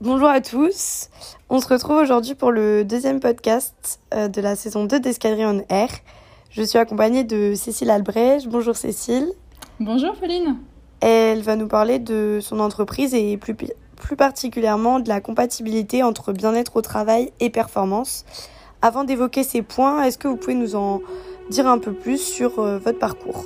Bonjour à tous. On se retrouve aujourd'hui pour le deuxième podcast euh, de la saison 2 d'Escadrille Air. Je suis accompagnée de Cécile Albrecht. Bonjour Cécile. Bonjour Pauline. Elle va nous parler de son entreprise et plus, plus particulièrement de la compatibilité entre bien-être au travail et performance. Avant d'évoquer ces points, est-ce que vous pouvez nous en dire un peu plus sur euh, votre parcours?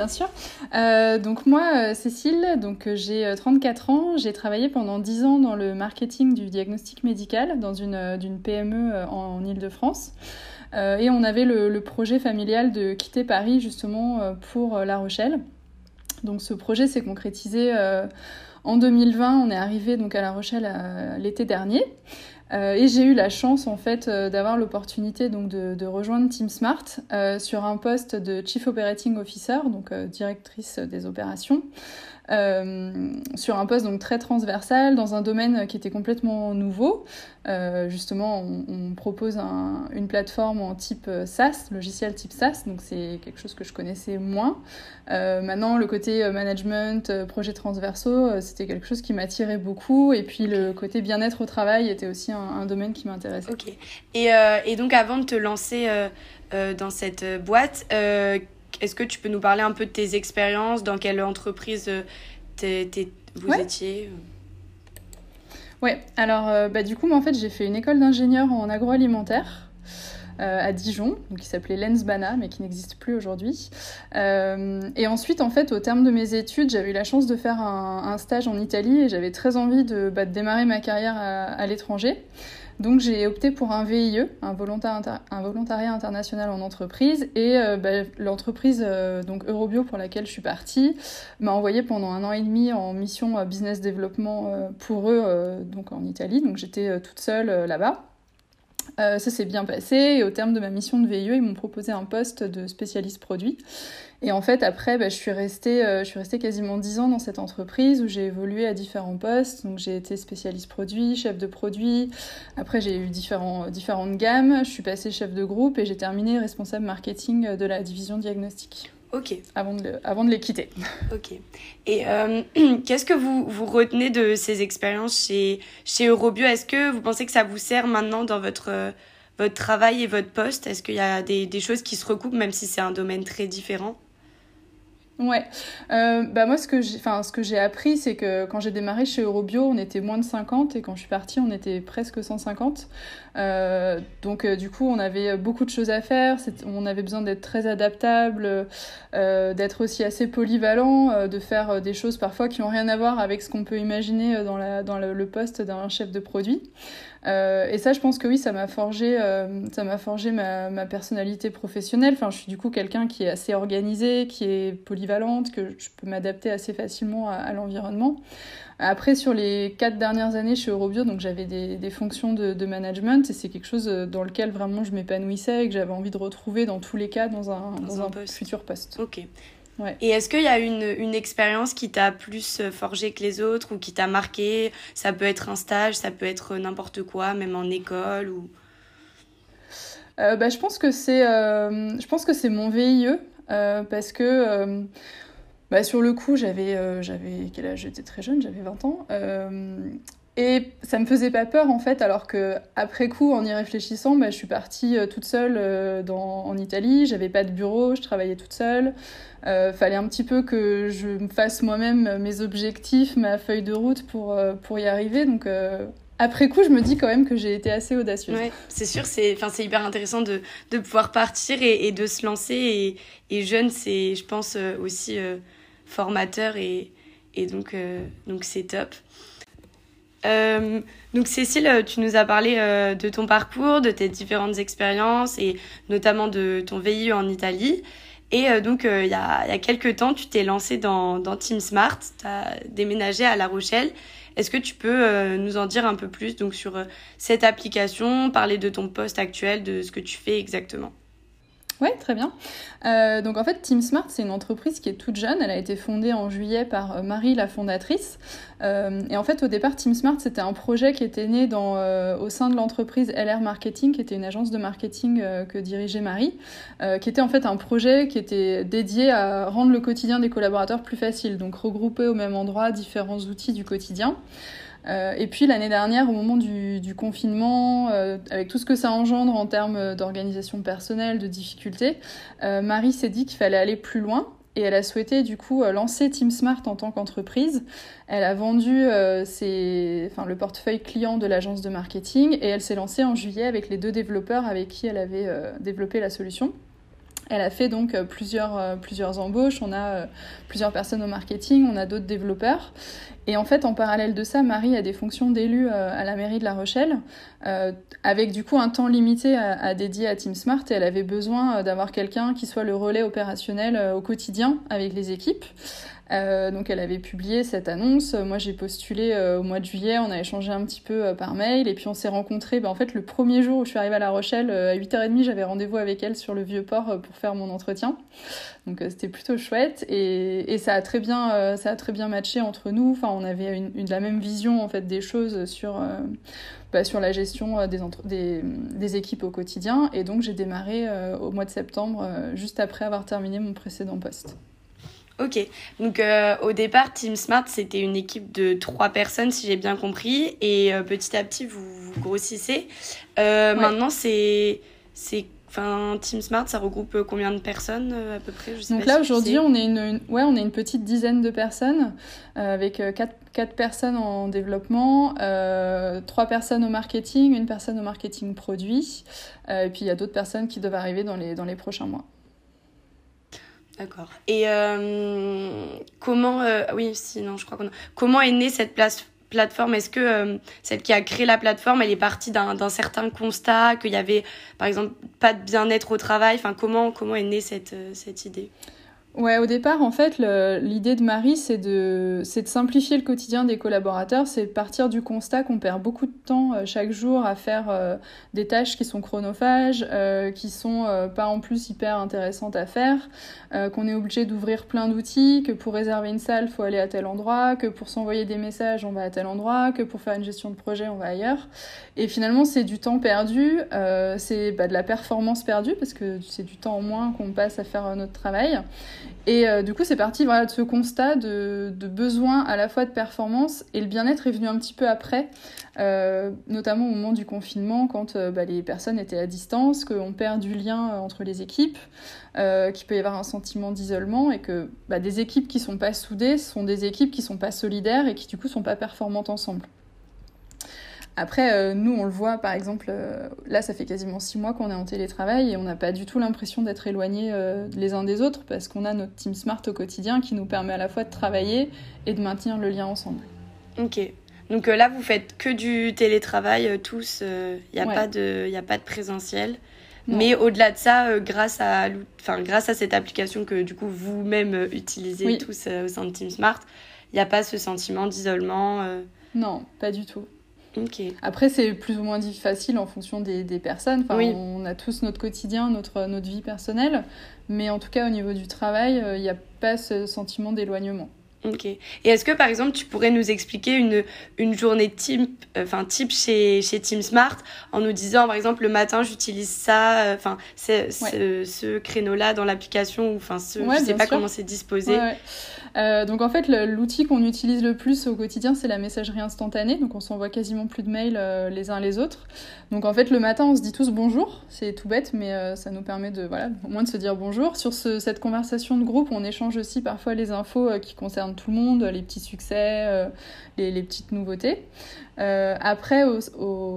Bien sûr. Euh, donc moi, euh, Cécile, donc euh, j'ai 34 ans. J'ai travaillé pendant 10 ans dans le marketing du diagnostic médical dans une, PME en, en Ile-de-France. et on avait le, le, projet familial de quitter Paris justement pour La Rochelle. Donc ce projet s'est concrétisé en 2020. On est arrivé donc à La Rochelle l'été dernier. Euh, et j'ai eu la chance en fait euh, d'avoir l'opportunité donc de, rejoindre Team Smart euh, sur un poste de Chief Operating Officer, donc directrice des opérations, euh, sur un poste donc très transversal dans un domaine qui était complètement nouveau. justement, on, on propose un, une plateforme en type SaaS, logiciel type SaaS, donc c'est quelque chose que je connaissais moins. maintenant, le côté management, projets transversaux, c'était quelque chose qui m'attirait beaucoup, et puis le côté bien-être au travail était aussi un domaine qui m'intéresse. Ok. Et, euh, et, donc, avant de te lancer euh, euh, dans cette boîte, euh, est-ce que tu peux nous parler un peu de tes expériences Dans quelle entreprise t'es, t'es, vous ouais. étiez Ouais, alors bah, du coup, moi, en fait, j'ai fait une école d'ingénieur en agroalimentaire. Euh, à Dijon, donc qui s'appelait Lensbana, mais qui n'existe plus aujourd'hui. Euh, et ensuite, en fait, au terme de mes études, j'avais eu la chance de faire un, un stage en Italie et j'avais très envie de, bah, de, démarrer ma carrière à, à l'étranger. Donc j'ai opté pour un VIE, un, volontariat, international en entreprise, et euh, bah, l'entreprise euh, Eurobio pour laquelle je suis partie m'a envoyé pendant un an et demi en mission euh, business développement pour eux donc en Italie. Donc j'étais toute seule là-bas. Euh, ça s'est bien passé et au terme de ma mission de VIE, ils m'ont proposé un poste de spécialiste produit. Et en fait, après, bah, je, suis restée, euh, je suis restée quasiment 10 ans dans cette entreprise où j'ai évolué à différents postes. Donc j'ai été spécialiste produit, chef de produit. Après, j'ai eu différents, différentes gammes. Je suis passée chef de groupe et j'ai terminé responsable marketing de la division diagnostic. Ok. Avant de, le, avant de les quitter. Ok. Et euh, qu'est-ce que vous, vous retenez de ces expériences chez, chez Eurobio? Est-ce que vous pensez que ça vous sert maintenant dans votre, votre travail et votre poste? Est-ce qu'il y a des, des choses qui se recoupent, même si c'est un domaine très différent? Ouais, euh, bah moi ce que j'ai, ce que j'ai appris, c'est que quand j'ai démarré chez Eurobio, on était moins de 50 et quand je suis partie, on était presque 150. Euh, donc euh, du coup, on avait beaucoup de choses à faire. On avait besoin d'être très adaptable, d'être aussi assez polyvalent, de faire des choses parfois qui ont rien à voir avec ce qu'on peut imaginer dans le poste d'un chef de produit. Euh, et ça, je pense que oui, ça m'a forgé, euh, ça m'a forgé ma, ma, personnalité professionnelle. Enfin, je suis du coup quelqu'un qui est assez organisé, qui est polyvalente, que je peux m'adapter assez facilement à, à l'environnement. Après, sur les quatre dernières années chez Eurobio, donc j'avais des, des fonctions de, de, management et c'est quelque chose dans lequel vraiment je m'épanouissais et que j'avais envie de retrouver dans tous les cas dans un, dans, dans un, un poste. futur poste. Ok. Ouais. Et est-ce qu'il y a une, une expérience qui t'a plus forgé que les autres ou qui t'a marqué? Ça peut être un stage, ça peut être n'importe quoi, même en école ou... Euh, bah, je pense que c'est euh, je pense que c'est mon VIE euh, parce que euh, bah, sur le coup j'avais euh, j'avais quel âge? J'étais très jeune j'avais 20 ans euh, et ça me faisait pas peur en fait, alors que après coup, en y réfléchissant, bah, je suis partie euh, toute seule euh, en Italie. J'avais pas de bureau, je travaillais toute seule. Euh, fallait un petit peu que je me fasse moi-même mes objectifs, ma feuille de route pour euh, pour y arriver. Donc après coup, je me dis quand même que j'ai été assez audacieuse. Ouais, c'est sûr, c'est hyper intéressant de de pouvoir partir et, de se lancer et, et jeune, c'est je pense aussi formateur et et donc donc c'est top. Euh, donc Cécile, tu nous as parlé euh, de ton parcours, de tes différentes expériences et notamment de ton VIE en Italie. Et euh, donc il y, a, y a quelques temps, tu t'es lancée dans, dans Team Smart, tu as déménagé à La Rochelle. Est-ce que tu peux nous en dire un peu plus donc sur cette application, parler de ton poste actuel, de ce que tu fais exactement? Ouais, très bien. Euh, donc en fait, Team Smart, c'est une entreprise qui est toute jeune. Elle a été fondée en juillet par euh, Marie, la fondatrice. Euh, et en fait, au départ, Team Smart, c'était un projet qui était né dans, au sein de l'entreprise LR Marketing, qui était une agence de marketing que dirigeait Marie, qui était en fait un projet qui était dédié à rendre le quotidien des collaborateurs plus facile, donc regrouper au même endroit différents outils du quotidien. Euh, et puis l'année dernière, au moment du, confinement, euh, avec tout ce que ça engendre en termes d'organisation personnelle, de difficultés, euh, Marie s'est dit qu'il fallait aller plus loin. Et elle a souhaité du coup lancer Team Smart en tant qu'entreprise. Elle a vendu le portefeuille client de l'agence de marketing et elle s'est lancée en juillet avec les deux développeurs avec qui elle avait développé la solution. Elle a fait donc plusieurs, plusieurs embauches, on a plusieurs personnes au marketing, on a d'autres développeurs. Et en fait, en parallèle de ça, Marie a des fonctions d'élu à la mairie de La Rochelle, avec du coup un temps limité à, dédier à Team Smart, et elle avait besoin d'avoir quelqu'un qui soit le relais opérationnel au quotidien avec les équipes. Euh, donc elle avait publié cette annonce. Moi j'ai postulé euh, au mois de juillet, on a échangé un petit peu euh, par mail et puis on s'est rencontrés. Ben, en fait le premier jour où je suis arrivée à La Rochelle, à 8h30 j'avais rendez-vous avec elle sur le vieux port pour faire mon entretien. Donc c'était plutôt chouette et, et, ça a très bien ça a très bien matché entre nous. Enfin on avait une, une la même vision en fait des choses sur bah, sur la gestion des, des, des, équipes au quotidien et donc j'ai démarré au mois de septembre juste après avoir terminé mon précédent poste. Ok, donc euh, au départ, Team Smart, c'était une équipe de trois personnes, si j'ai bien compris, et euh, petit à petit, vous, vous grossissez. Euh, Maintenant, c'est, c'est, enfin, Team Smart, ça regroupe combien de personnes à peu près Je sais Donc là, aujourd'hui, on est une, ouais, on est une petite dizaine de personnes, avec quatre, quatre personnes en développement, trois personnes au marketing, une personne au marketing produit, et puis il y a d'autres personnes qui doivent arriver dans les, dans les prochains mois. D'accord. Et euh, comment, euh, oui, sinon je crois qu'on comment est née cette place, plateforme Est-ce que euh, celle qui a créé la plateforme, elle est partie d'un certain constat qu'il y avait, par exemple, pas de bien-être au travail? Enfin, comment comment est née cette cette idée? Ouais, au départ, en fait, l'idée de Marie, c'est de, de simplifier le quotidien des collaborateurs, c'est partir du constat qu'on perd beaucoup de temps euh, chaque jour à faire euh, des tâches qui sont chronophages, euh, qui sont pas en plus hyper intéressantes à faire, qu'on est obligé d'ouvrir plein d'outils, que pour réserver une salle, faut aller à tel endroit, que pour s'envoyer des messages, on va à tel endroit, que pour faire une gestion de projet, on va ailleurs. Et finalement, c'est du temps perdu, c'est bah, de la performance perdue, parce que c'est du temps en moins qu'on passe à faire notre travail. Et euh, du coup, c'est parti voilà, de ce constat de, besoin à la fois de performance et le bien-être est venu un petit peu après, euh, notamment au moment du confinement, quand euh, bah, les personnes étaient à distance, qu'on perd du lien entre les équipes, qu'il peut y avoir un sentiment d'isolement et que bah, des équipes qui sont pas soudées sont des équipes qui sont pas solidaires et qui du coup sont pas performantes ensemble. Après, euh, nous, on le voit, par exemple, euh, là, ça fait quasiment six mois qu'on est en télétravail et on n'a pas du tout l'impression d'être éloignés euh, les uns des autres parce qu'on a notre team smart au quotidien qui nous permet à la fois de travailler et de maintenir le lien ensemble. Ok. Donc là, vous faites que du télétravail tous, il n'y a, pas de, a pas de présentiel. Mais au-delà de ça, grâce, à, grâce à cette application que du coup vous-même utilisez tous au sein de Team Smart, il n'y a pas ce sentiment d'isolement Non, pas du tout. Après, c'est plus ou moins facile en fonction des, des personnes. Enfin, On a tous notre quotidien, notre, notre vie personnelle. Mais en tout cas, au niveau du travail, euh, il n'y a pas ce sentiment d'éloignement. Ok. Et est-ce que par exemple tu pourrais nous expliquer une, une journée type, enfin type chez, chez Team Smart en nous disant par exemple le matin j'utilise ça, euh, enfin c'est ce, créneau-là dans l'application ou enfin ce, je sais pas comment c'est disposé. Euh, donc en fait, l'outil qu'on utilise le plus au quotidien, c'est la messagerie instantanée. Donc on s'envoie quasiment plus de mails euh, les uns les autres. Donc en fait, le matin, on se dit tous bonjour. C'est tout bête, mais euh, ça nous permet de, voilà, au moins de se dire bonjour. Sur ce, cette conversation de groupe, on échange aussi parfois les infos qui concernent tout le monde, les petits succès, les, petites nouveautés. après,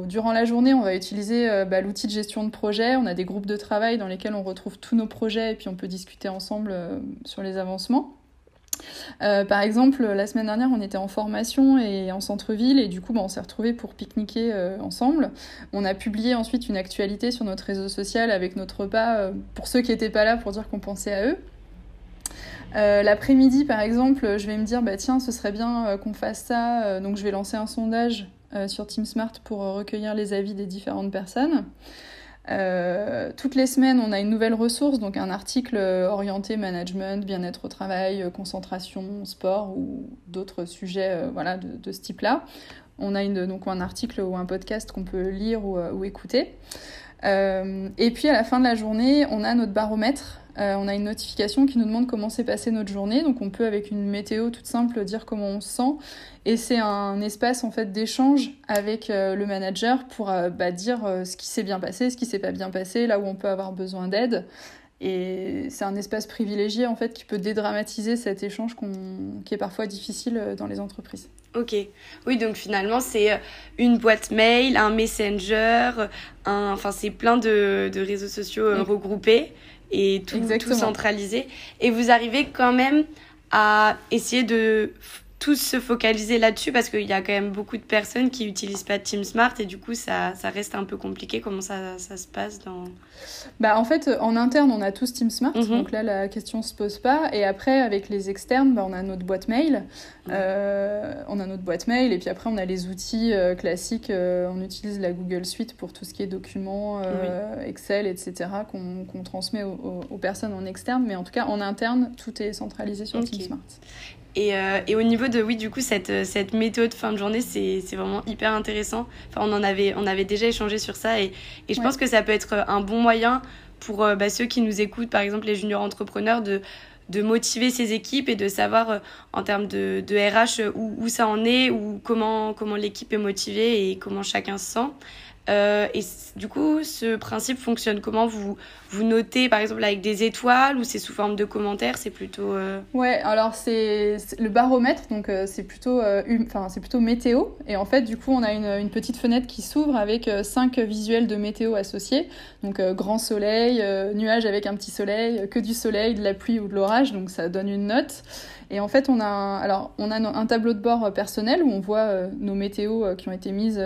durant la journée, on va utiliser bah, l'outil de gestion de projet. On a des groupes de travail dans lesquels on retrouve tous nos projets et puis on peut discuter ensemble sur les avancements. Euh, par exemple, la semaine dernière, on était en formation et en centre-ville et du coup, bah, on s'est retrouvés pour pique-niquer euh, ensemble. On a publié ensuite une actualité sur notre réseau social avec notre repas euh, pour ceux qui n'étaient pas là pour dire qu'on pensait à eux. L'après-midi, par exemple, je vais me dire, bah tiens, ce serait bien qu'on fasse ça, donc je vais lancer un sondage sur Team Smart pour recueillir les avis des différentes personnes. Euh, toutes les semaines, on a une nouvelle ressource, donc un article orienté management, bien-être au travail, concentration, sport ou d'autres sujets voilà, de, ce type-là. On a donc un article ou un podcast qu'on peut lire ou écouter. Et puis à la fin de la journée, on a notre baromètre euh, on a une notification qui nous demande comment s'est passée notre journée. Donc on peut avec une météo toute simple dire comment on se sent. Et c'est un espace en fait d'échange avec euh, le manager pour euh, bah, dire ce qui s'est bien passé, ce qui s'est pas bien passé, là où on peut avoir besoin d'aide. Et c'est un espace privilégié en fait qui peut dédramatiser cet échange qui est parfois difficile dans les entreprises. Ok. Oui, donc finalement, c'est une boîte mail, un messenger, enfin, c'est plein de, réseaux sociaux regroupés et tout, tout centralisé. Et vous arrivez quand même à essayer de tous se focaliser là-dessus parce qu'il y a quand même beaucoup de personnes qui n'utilisent pas Team Smart et du coup ça, ça reste un peu compliqué. Comment ça, ça, se passe dans... Bah, en fait, en interne, on a tous Team Smart, mhm. donc là la question se pose pas. Et après, avec les externes, bah, on a notre boîte mail. Euh, on a notre boîte mail et puis après, on a les outils euh, classiques. Euh, on utilise la Google Suite pour tout ce qui est documents, Excel, etc., qu'on transmet aux, personnes en externe. Mais en tout cas, en interne, tout est centralisé sur Team Smart. Et, euh, et, au niveau de, oui, du coup, cette, euh, cette méthode de fin de journée, c'est vraiment hyper intéressant. Enfin, on en avait, on avait déjà échangé sur ça et, et je pense que ça peut être un bon moyen pour euh, bah, ceux qui nous écoutent, par exemple les juniors entrepreneurs, de, de motiver ces équipes et de savoir en termes de, de RH où, où, ça en est, ou comment, comment l'équipe est motivée et comment chacun se sent. Euh, et du coup, ce principe fonctionne comment vous, vous notez par exemple avec des étoiles ou c'est sous forme de commentaires C'est plutôt. Euh... Ouais, alors c'est le baromètre, donc euh, c'est plutôt, euh, enfin c'est plutôt météo. Et en fait, du coup, on a une, une petite fenêtre qui s'ouvre avec cinq visuels de météo associés. Donc grand soleil, nuage avec un petit soleil, que du soleil, de la pluie ou de l'orage. Donc ça donne une note. Et en fait, on a un, alors, on a un tableau de bord personnel où on voit nos météos qui ont été mises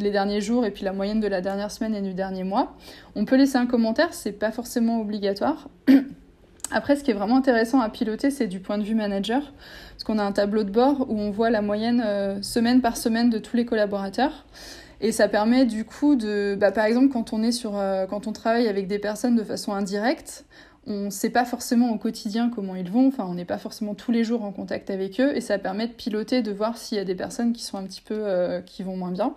les derniers jours et puis la moyenne de la dernière semaine et du dernier mois. On peut laisser un commentaire, c'est pas forcément obligatoire. Après, ce qui est vraiment intéressant à piloter, c'est du point de vue manager, parce qu'on a un tableau de bord où on voit la moyenne euh, semaine par semaine de tous les collaborateurs. Et ça permet du coup de, bah, par exemple, quand on est sur, euh, quand on travaille avec des personnes de façon indirecte, on ne sait pas forcément au quotidien comment ils vont, enfin on n'est pas forcément tous les jours en contact avec eux, et ça permet de piloter, de voir s'il y a des personnes qui sont un petit peu, euh, qui vont moins bien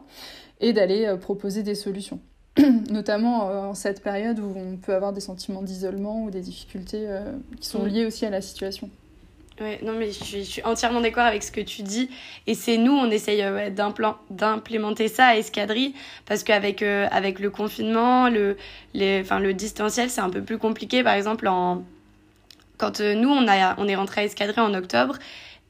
et d'aller euh, proposer des solutions. Notamment euh, en cette période où on peut avoir des sentiments d'isolement ou des difficultés qui sont liées aussi à la situation. Ouais, non, mais je suis, entièrement d'accord avec ce que tu dis. Et c'est nous, on essaye d'implémenter ça à Escadrille, parce qu'avec avec le confinement, le, les, enfin, le distanciel, c'est un peu plus compliqué. Par exemple, en, quand nous, on, a, on est rentré à Escadrille en octobre,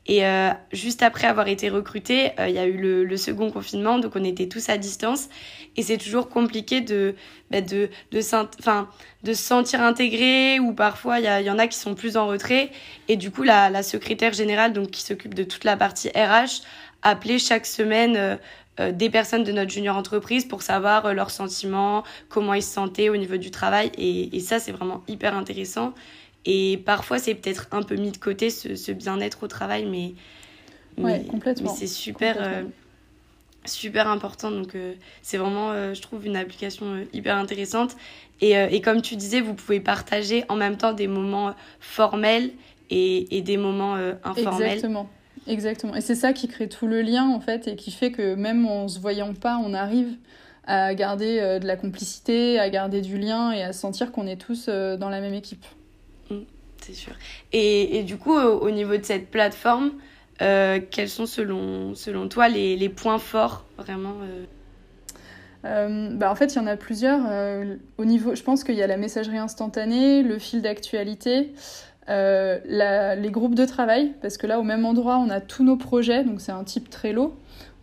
et euh, juste après avoir été recruté, euh, il y a eu le, le, second confinement, donc on était tous à distance. Et c'est toujours compliqué de, bah, de, de, enfin, de se sentir intégré, ou parfois il y, en a qui sont plus en retrait. Et du coup, la, la secrétaire générale, donc qui s'occupe de toute la partie RH, appelait chaque semaine euh, euh, des personnes de notre junior entreprise pour savoir leurs sentiments, comment ils se sentaient au niveau du travail. Et, et ça, c'est vraiment hyper intéressant. Et parfois, c'est peut-être un peu mis de côté ce, bien-être au travail, mais, mais, complètement. mais c'est super, euh, super important. Donc, euh, c'est vraiment, euh, je trouve, une application hyper intéressante. Et, et, comme tu disais, vous pouvez partager en même temps des moments formels et, et des moments informels. Exactement. Exactement. Et c'est ça qui crée tout le lien, en fait, et qui fait que même en se voyant pas, on arrive à garder de la complicité, à garder du lien et à sentir qu'on est tous dans la même équipe c'est sûr. Et, et, du coup, au, niveau de cette plateforme, euh, quels sont selon, selon toi les, les points forts vraiment euh? Euh, bah en fait, il y en a plusieurs. au niveau, je pense qu'il y a la messagerie instantanée, le fil d'actualité, les groupes de travail, parce que là, au même endroit, on a tous nos projets, donc c'est un type Trello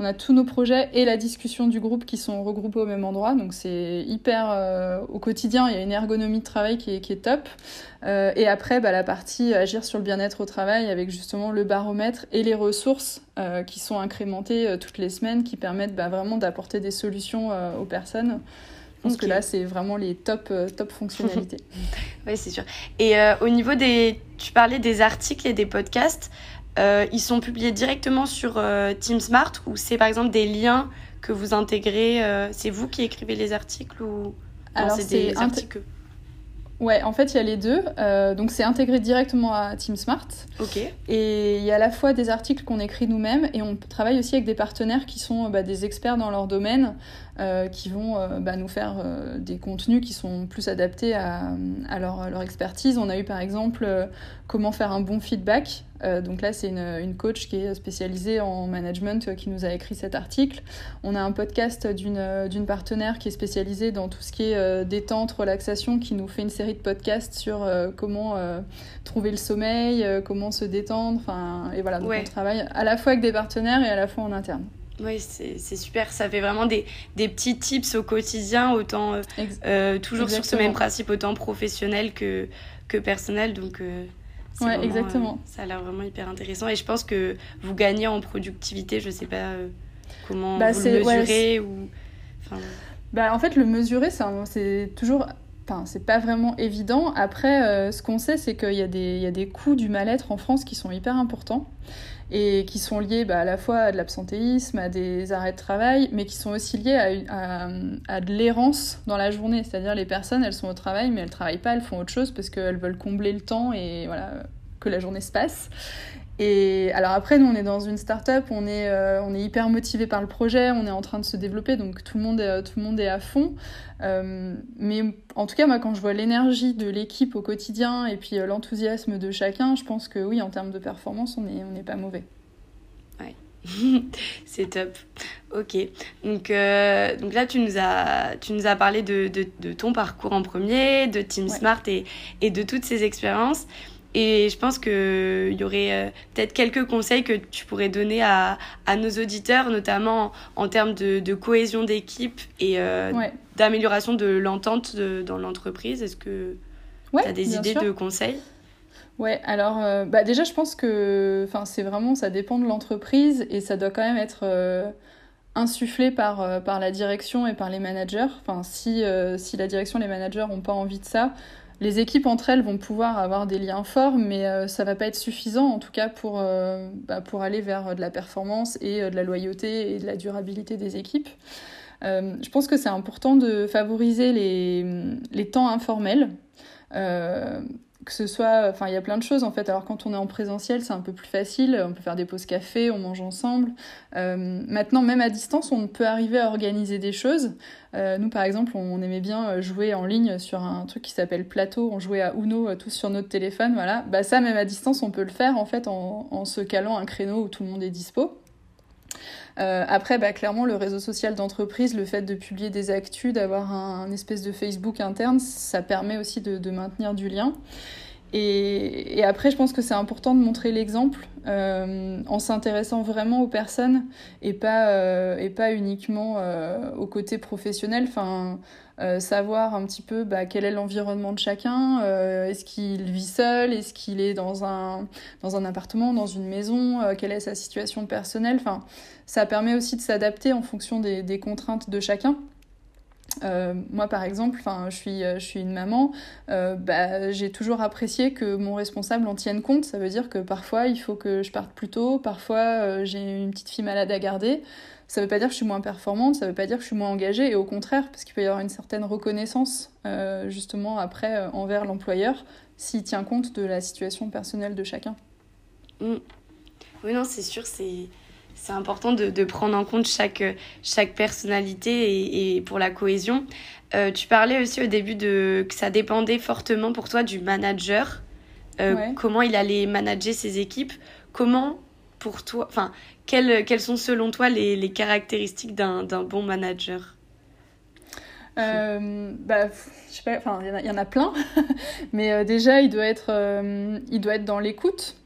on a tous nos projets et la discussion du groupe qui sont regroupés au même endroit. Donc c'est hyper euh, au quotidien, il y a une ergonomie de travail qui est, top. Euh, et après, bah, la partie agir sur le bien-être au travail avec justement le baromètre et les ressources euh, qui sont incrémentées toutes les semaines qui permettent bah, vraiment d'apporter des solutions aux personnes. Je pense que là, c'est vraiment les top, top fonctionnalités. oui, c'est sûr. Et au niveau des... Tu parlais des articles et des podcasts. Euh, ils sont publiés directement sur euh, Team Smart ou c'est par exemple des liens que vous intégrez euh, C'est vous qui écrivez les articles ou Alors c'est des articles. Ouais, en fait, il y a les deux. Euh, donc, c'est intégré directement à Team Smart. Ok. Et il y a à la fois des articles qu'on écrit nous-mêmes et on travaille aussi avec des partenaires qui sont bah, des experts dans leur domaine, euh, qui vont euh, bah, nous faire des contenus qui sont plus adaptés à, à leur, leur, expertise. On a eu par exemple comment faire un bon feedback. Donc là, c'est une, une, coach qui est spécialisée en management qui nous a écrit cet article. On a un podcast d'une partenaire qui est spécialisée dans tout ce qui est détente, relaxation, qui nous fait une série de podcasts sur euh, comment euh, trouver le sommeil, euh, comment se détendre. Et voilà, donc on travaille à la fois avec des partenaires et à la fois en interne. Oui, c'est super. Ça fait vraiment des, des, petits tips au quotidien, autant toujours sur ce même principe, autant professionnel que, que personnel. Donc, ouais, exactement. ça a l'air vraiment hyper intéressant. Et je pense que vous gagnez en productivité. Je sais pas comment bah, vous le mesurez ou. Bah, en fait, le mesurer, c'est toujours Enfin, c'est pas vraiment évident. Après, euh, ce qu'on sait, c'est qu'il y, a des, coûts du mal-être en France qui sont hyper importants et qui sont liés bah, à la fois à de l'absentéisme, à des arrêts de travail, mais qui sont aussi liés à, à, de l'errance dans la journée. C'est-à-dire les personnes, elles sont au travail, mais elles travaillent pas, elles font autre chose parce qu'elles veulent combler le temps et voilà que la journée se passe. Et alors après, nous, on est dans une start-up, on est, euh, on est hyper motivé par le projet, on est en train de se développer, donc tout le monde est, tout le monde est à fond. Euh, mais en tout cas, moi, quand je vois l'énergie de l'équipe au quotidien et puis euh, l'enthousiasme de chacun, je pense que oui, en termes de performance, on n'est on est pas mauvais. Ouais, c'est top. Ok. Donc, donc là, tu nous as, tu nous as parlé de, de, de ton parcours en premier, de Team Smart et, et de toutes ces expériences. Et je pense qu'il y aurait euh, peut-être quelques conseils que tu pourrais donner à, à nos auditeurs, notamment en, termes de, de cohésion d'équipe et euh, d'amélioration de l'entente dans l'entreprise. Est-ce que tu as des idées de conseils? Ouais, alors euh, bah déjà je pense que c'est vraiment, ça dépend de l'entreprise et ça doit quand même être insufflé par, par la direction et par les managers. Enfin, si, si la direction et les managers n'ont pas envie de ça, les équipes entre elles vont pouvoir avoir des liens forts, mais ça euh, ça va pas être suffisant en tout cas pour, euh, bah, aller vers euh, de la performance et de la loyauté et de la durabilité des équipes. je pense que c'est important de favoriser les temps informels que ce soit, enfin, il y a plein de choses en fait. Alors quand on est en présentiel, c'est un peu plus facile. On peut faire des pauses café, on mange ensemble. Euh, maintenant, même à distance, on peut arriver à organiser des choses. Euh, nous, par exemple, on aimait bien euh, jouer en ligne sur un truc qui s'appelle Plateau. On jouait à Uno tous sur notre téléphone, voilà. Bah ça, même à distance, on peut le faire en fait en, en se calant un créneau où tout le monde est dispo. Euh, après, bah, clairement, le réseau social d'entreprise, le fait de publier des actus, d'avoir un, espèce de Facebook interne, ça permet aussi de, maintenir du lien. Et, après, je pense que c'est important de montrer l'exemple euh, en s'intéressant vraiment aux personnes et pas, euh, et pas uniquement au côté professionnel. Enfin, euh, savoir un petit peu bah, quel est l'environnement de chacun, euh, est-ce qu'il vit seul, est-ce qu'il est dans un, dans un appartement, dans une maison, euh, quelle est sa situation personnelle. Enfin, ça permet aussi de s'adapter en fonction des, contraintes de chacun. Moi, par exemple, je suis, je suis une maman, bah, j'ai toujours apprécié que mon responsable en tienne compte. Ça veut dire que parfois, il faut que je parte plus tôt, parfois, j'ai une petite fille malade à garder. Ça ne veut pas dire que je suis moins performante, ça ne veut pas dire que je suis moins engagée, et au contraire, parce qu'il peut y avoir une certaine reconnaissance, euh, justement, après, euh, envers l'employeur, s'il tient compte de la situation personnelle de chacun. Mm. Oui, non, c'est sûr, c'est c'est important de, de, prendre en compte chaque, chaque personnalité et, et pour la cohésion. Euh, tu parlais aussi au début de que ça dépendait fortement pour toi du manager, comment il allait manager ses équipes. Comment pour toi, enfin, quelles, quelles sont selon toi les, les caractéristiques d'un bon manager? Euh, bah, je sais pas, enfin, il y, en a plein, mais euh, déjà, il doit être, euh, il doit être dans l'écoute.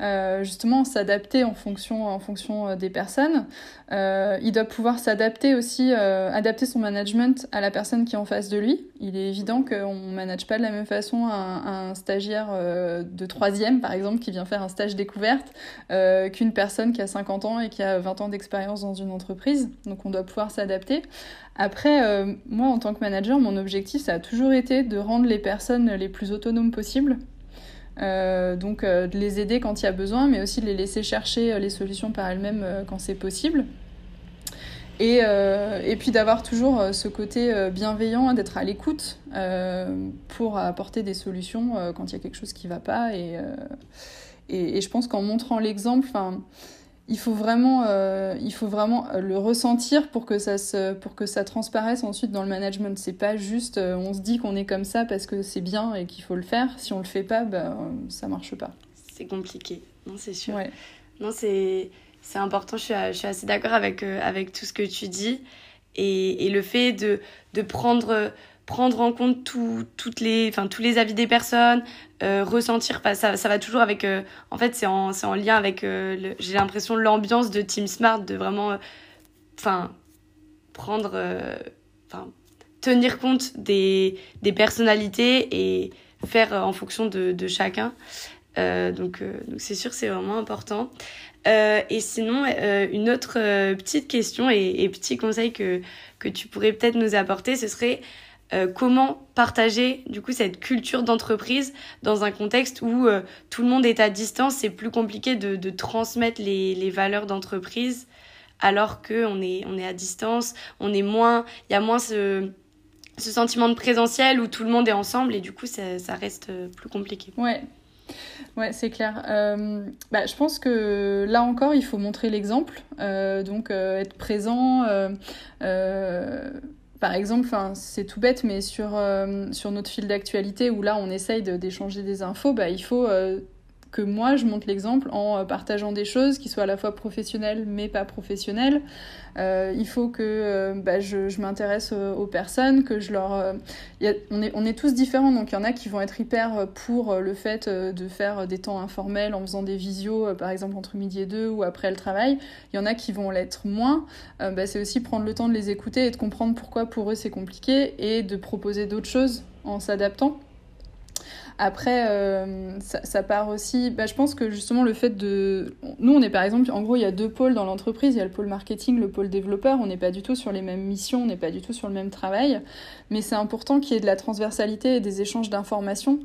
Euh, justement s'adapter en fonction, en fonction euh, des personnes. Euh, il doit pouvoir s'adapter aussi, adapter son management à la personne qui est en face de lui. Il est évident qu'on ne manage pas de la même façon un, un stagiaire de troisième, par exemple, qui vient faire un stage découverte, qu'une personne qui a 50 ans et qui a 20 ans d'expérience dans une entreprise. Donc on doit pouvoir s'adapter. Après, moi, en tant que manager, mon objectif, ça a toujours été de rendre les personnes les plus autonomes possibles. Euh, donc euh, de les aider quand il y a besoin, mais aussi de les laisser chercher euh, les solutions par elles-mêmes quand c'est possible. Et, et puis d'avoir toujours ce côté bienveillant, d'être à l'écoute pour apporter des solutions quand il y a quelque chose qui ne va pas. Et, et, et, je pense qu'en montrant l'exemple, il faut vraiment, euh, il faut vraiment euh, le ressentir pour que ça se, pour que ça transparaisse ensuite dans le management. C'est pas juste, euh, on se dit qu'on est comme ça parce que c'est bien et qu'il faut le faire. Si on le fait pas, bah, ça marche pas. C'est compliqué, non, c'est sûr. Non, c'est, c'est important. Je suis, je suis assez d'accord avec, avec tout ce que tu dis et, et le fait de, de prendre prendre en compte tout, toutes les, enfin, tous les avis des personnes, euh, ressentir, ça, ça va toujours avec, euh, en fait, c'est en, en lien avec, euh, j'ai l'impression, l'ambiance de Team Smart, de vraiment, enfin, prendre, enfin, tenir compte des, des personnalités et faire en fonction de, de chacun. donc, donc c'est sûr, c'est vraiment important. et sinon, une autre petite question et, et, petit conseil que, que tu pourrais peut-être nous apporter, ce serait euh, comment partager du coup cette culture d'entreprise dans un contexte où euh, tout le monde est à distance, c'est plus compliqué de, de transmettre les, les valeurs d'entreprise alors qu'on est, on est à distance, on est moins, il y a moins ce, ce sentiment de présentiel où tout le monde est ensemble et du coup ça, reste euh, plus compliqué. Ouais. Ouais, c'est clair. Bah, je pense que là encore, il faut montrer l'exemple. Donc, être présent, par exemple, c'est tout bête, mais sur, euh, sur notre fil d'actualité où là on essaye d'échanger des infos, bah, il faut euh, que moi je montre l'exemple en euh, partageant des choses qui soient à la fois professionnelles mais pas professionnelles. Euh, il faut que euh, bah, je, m'intéresse aux, personnes, que je leur... On, est, on est tous différents, donc il y en a qui vont être hyper pour le fait de faire des temps informels en faisant des visios, par exemple entre midi et deux ou après le travail. Il y en a qui vont l'être moins. Bah, c'est aussi prendre le temps de les écouter et de comprendre pourquoi pour eux c'est compliqué et de proposer d'autres choses en s'adaptant. Après, euh, ça, part aussi. Bah, je pense que justement, le fait de. Nous, on est par exemple. En gros, il y a deux pôles dans l'entreprise. Il y a le pôle marketing, le pôle développeur. On n'est pas du tout sur les mêmes missions, on n'est pas du tout sur le même travail. Mais c'est important qu'il y ait de la transversalité et des échanges d'informations.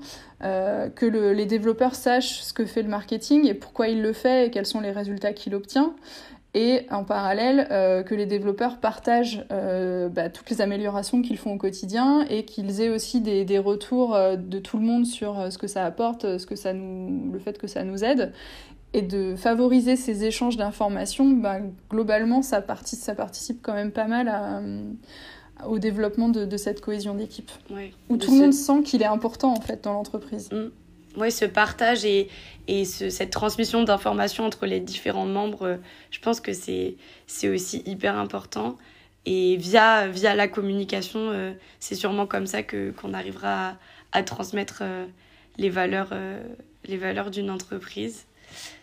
Euh, que le, les développeurs sachent ce que fait le marketing et pourquoi il le fait et quels sont les résultats qu'il obtient et en parallèle euh, que les développeurs partagent euh, bah, toutes les améliorations qu'ils font au quotidien et qu'ils aient aussi des, des retours euh, de tout le monde sur ce que ça apporte, ce que ça nous, le fait que ça nous aide. Et de favoriser ces échanges d'informations, bah, globalement ça participe, ça participe quand même pas mal à, au développement de, de cette cohésion d'équipe. Ouais, où tout le monde sent qu'il est important en fait dans l'entreprise. Mmh ouais, ce partage et, et ce, cette transmission d'informations entre les différents membres, euh, je pense que c'est aussi hyper important. Et via, la communication, euh, c'est sûrement comme ça qu'on arrivera à, transmettre euh, les valeurs, valeurs d'une entreprise.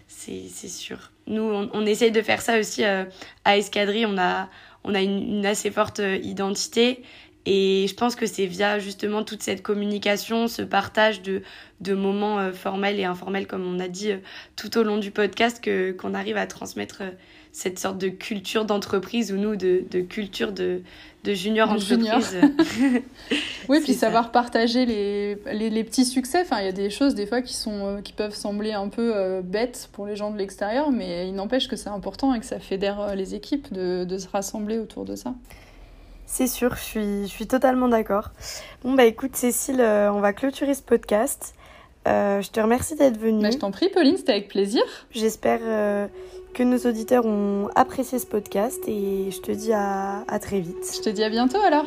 C'est sûr. Nous, on, essaye de faire ça aussi à Escadrille. On a, une assez forte identité et je pense que c'est via justement toute cette communication, ce partage de, de moments euh, formels et informels, comme on a dit euh, tout au long du podcast, que qu'on arrive à transmettre euh, cette sorte de culture d'entreprise ou nous de, de culture de, de junior de entreprise. Junior. oui, puis savoir partager les, les, les, petits succès. Enfin, il y a des choses des fois qui, sont, qui peuvent sembler un peu bêtes pour les gens de l'extérieur, mais il n'empêche que c'est important et que ça fédère les équipes de, de se rassembler autour de ça. C'est sûr, je suis, je suis totalement d'accord. Bon, bah écoute, Cécile, euh, on va clôturer ce podcast. Euh, je te remercie d'être venue. Bah, je t'en prie, Pauline, c'était avec plaisir. J'espère euh, que nos auditeurs ont apprécié ce podcast et je te dis à, à très vite. Je te dis à bientôt alors.